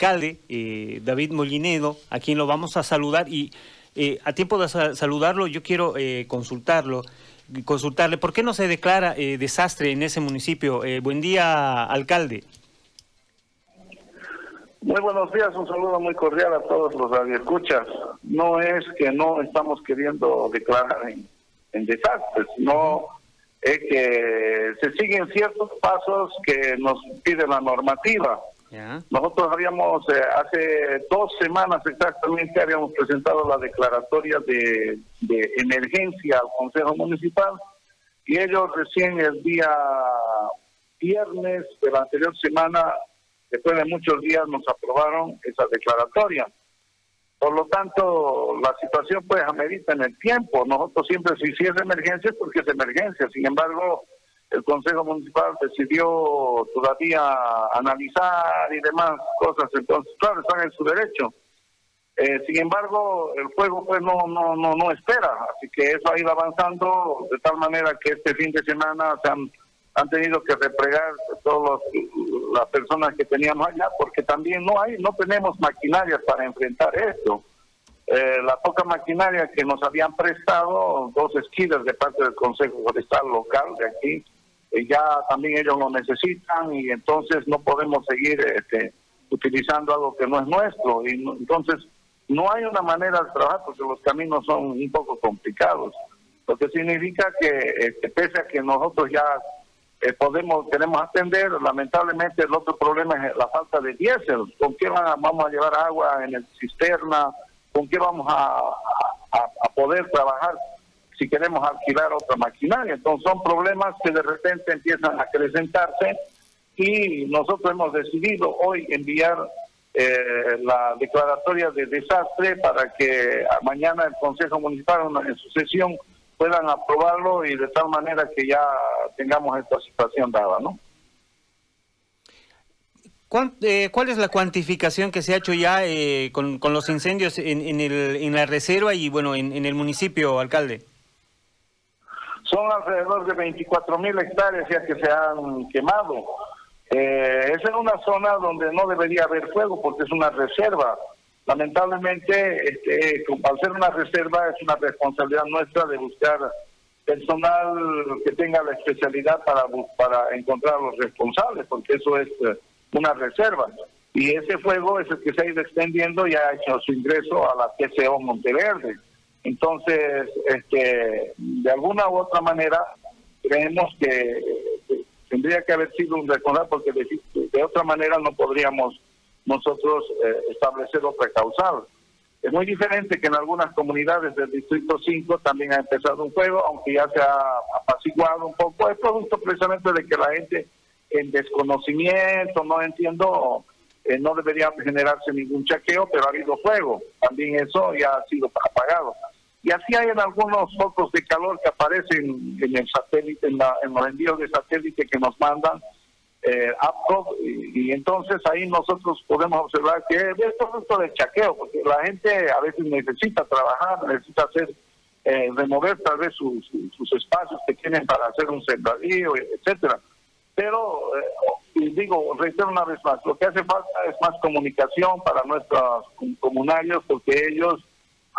alcalde, David Molinedo, a quien lo vamos a saludar y a tiempo de saludarlo yo quiero consultarlo consultarle, ¿por qué no se declara eh, desastre en ese municipio? Eh, buen día, alcalde. Muy buenos días, un saludo muy cordial a todos los radioescuchas. No es que no estamos queriendo declarar en, en desastres, no es que se siguen ciertos pasos que nos pide la normativa. Nosotros habíamos, eh, hace dos semanas exactamente, habíamos presentado la declaratoria de, emergencia al Consejo Municipal y ellos recién el día viernes de la anterior semana, después de muchos días, nos aprobaron esa declaratoria. Por lo tanto, la situación pues amerita en el tiempo. Nosotros siempre, si, si es emergencia, es porque es emergencia. Sin embargo, el Consejo Municipal decidió todavía analizar y demás cosas, entonces, claro, están en su derecho. Eh, sin embargo, el juego pues no, no, no, no espera, así que eso ha ido avanzando de tal manera que este fin de semana se han, han tenido que replegar todas las personas que teníamos allá, porque también no hay, no tenemos maquinarias para enfrentar esto. Eh, la poca maquinaria que nos habían prestado, dos esquilas de parte del Consejo Forestal local de aquí, eh, ya también ellos lo necesitan y entonces no podemos seguir este, utilizando algo que no es nuestro. Y entonces no hay una manera de trabajar porque los caminos son un poco complicados. Lo que significa que este, pese a que nosotros ya eh, podemos queremos atender, lamentablemente el otro problema es la falta de diésel. ¿Con qué vamos a llevar agua en el cisterna? ¿Con qué vamos a poder trabajar si queremos alquilar otra maquinaria. Entonces son problemas que de repente empiezan a acrecentarse y nosotros hemos decidido hoy enviar eh, la declaratoria de desastre para que mañana el Consejo Municipal en su sesión puedan aprobarlo y de tal manera que ya tengamos esta situación dada, ¿no? Eh, ¿Cuál es la cuantificación que se ha hecho ya eh, con, con, los incendios en, en, el, en la reserva y bueno en, en el municipio, alcalde? Son alrededor de 24 mil hectáreas ya que se han quemado. Eh, es en una zona donde no debería haber fuego porque es una reserva. Lamentablemente, este, al ser una reserva, es una responsabilidad nuestra de buscar personal que tenga la especialidad para, para encontrar a los responsables, porque eso es eh, una reserva. Y ese fuego es el que se ha ido extendiendo y ha hecho su ingreso a la TCO Monteverde. Entonces, este, de alguna u otra manera, creemos que tendría que haber sido un recordar porque de, otra manera no podríamos nosotros eh, establecer otra causal. Es muy diferente que en algunas comunidades del Distrito 5 también ha empezado un juego, aunque ya se ha apaciguado un poco. Es producto precisamente de que la gente en desconocimiento, no entiendo, eh, no debería generarse ningún chaqueo, pero ha habido fuego. También eso ya ha sido apagado. Y así hay en algunos focos de calor que aparecen en el satélite, en, los envíos de satélite que nos mandan eh, y, entonces ahí nosotros podemos observar que es producto del chaqueo, porque la gente a veces necesita trabajar, necesita hacer, eh, remover tal vez sus espacios que tienen para hacer un sembradío, etcétera. Pero, eh, digo, reitero una vez más, lo que hace falta es más comunicación para nuestros comunarios, porque ellos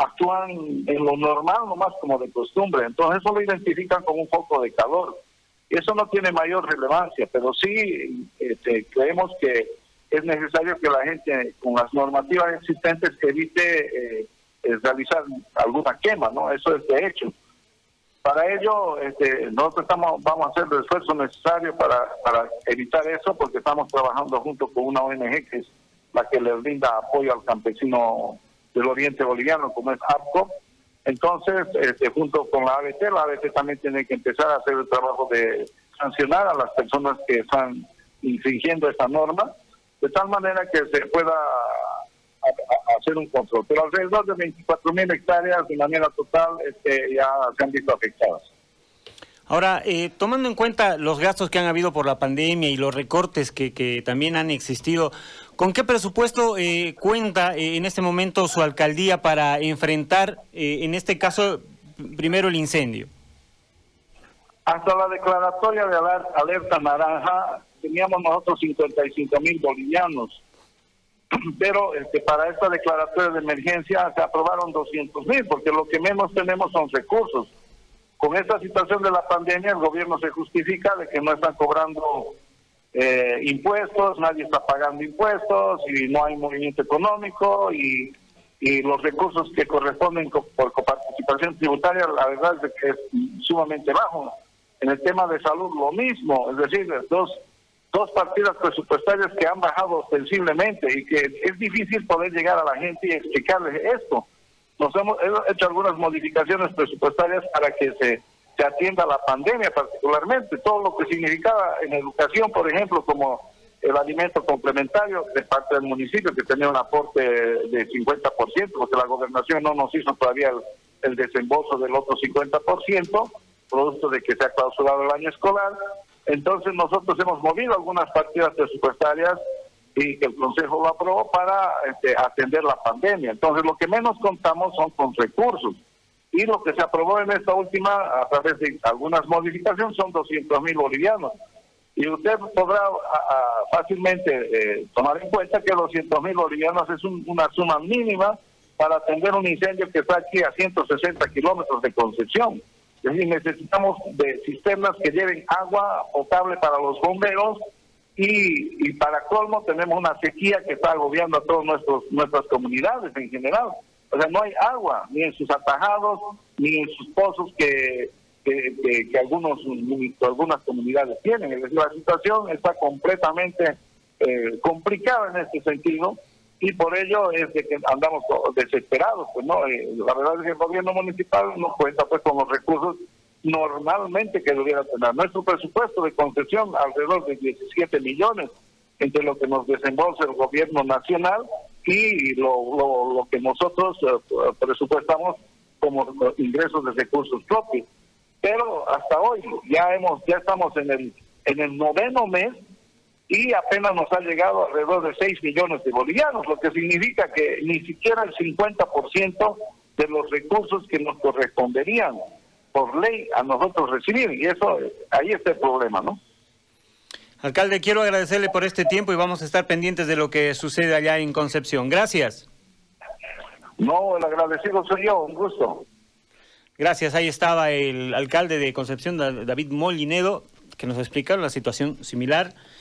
actúan en lo normal, nomás como de costumbre. Entonces eso lo identifican como un foco de calor. Y eso no tiene mayor relevancia, pero sí este, creemos que es necesario que la gente, con las normativas existentes, evite eh, realizar alguna quema, ¿no? Eso es de hecho. Para ello, este, nosotros estamos, vamos a hacer el esfuerzo necesario para, para evitar eso, porque estamos trabajando junto con una ONG que es la que le brinda apoyo al campesino del oriente boliviano, como es APCO. Entonces, este, junto con la ABT, la ABT también tiene que empezar a hacer el trabajo de sancionar a las personas que están infringiendo esta norma, de tal manera que se pueda hacer un control. Pero alrededor de 24 mil hectáreas de manera total este, ya se han visto afectadas. Ahora, eh, tomando en cuenta los gastos que han habido por la pandemia y los recortes que, también han existido, ¿con qué presupuesto eh, cuenta eh, en este momento su alcaldía para enfrentar, en este caso, primero el incendio? Hasta la declaratoria de alerta naranja teníamos nosotros 55 mil bolivianos. pero este, para esta declaratoria de emergencia se aprobaron 200 mil, porque lo que menos tenemos son recursos. Con esta situación de la pandemia, el gobierno se justifica de que no están cobrando eh, impuestos, nadie está pagando impuestos y no hay movimiento económico y, y los recursos que corresponden por coparticipación tributaria, la verdad es que es sumamente bajo. En el tema de salud, lo mismo, es decir, dos dos partidas presupuestarias que han bajado sensiblemente y que es difícil poder llegar a la gente y explicarles esto. Nos hemos, hecho algunas modificaciones presupuestarias para que se, se atienda la pandemia particularmente, todo lo que significaba en educación, por ejemplo, como el alimento complementario de parte del municipio que tenía un aporte de 50%, porque la gobernación no nos hizo todavía el, el desembolso del otro 50%, producto de que se ha clausurado el año escolar. Entonces nosotros hemos movido algunas partidas presupuestarias y que el Consejo lo aprobó para este, atender la pandemia. Entonces lo que menos contamos son con recursos. Y lo que se aprobó en esta última, a través de algunas modificaciones, son 200 mil bolivianos. Y usted podrá fácilmente eh, tomar en cuenta que 200 mil bolivianos es una suma mínima para atender un incendio que está aquí a 160 kilómetros de Concepción. Es decir, necesitamos de sistemas que lleven agua potable para los bomberos y, y para colmo tenemos una sequía que está agobiando a todas nuestras comunidades en general. O sea, no hay agua, ni en sus atajados, ni en sus pozos que, que, algunos, algunas comunidades tienen. Es decir, la situación está completamente eh, complicada en este sentido y por ello es de que andamos desesperados, pues no, eh, la verdad es que el gobierno municipal no cuenta pues con los recursos normalmente que debiera tener. Nuestro presupuesto de concesión alrededor de 17 millones entre lo que nos desembolsa el gobierno nacional y lo, lo, que nosotros eh, presupuestamos como ingresos de recursos propios. Pero hasta hoy ya hemos ya estamos en el en el noveno mes y apenas nos ha llegado alrededor de 6 millones de bolivianos, lo que significa que ni siquiera el 50% de los recursos que nos corresponderían por ley a nosotros recibir, y eso, ahí está el problema, ¿no? Alcalde, quiero agradecerle por este tiempo y vamos a estar pendientes de lo que sucede allá en Concepción. Gracias. No, el agradecido soy yo, un gusto. Gracias, ahí estaba el alcalde de Concepción, David Molinedo, que nos explicaron la situación similar.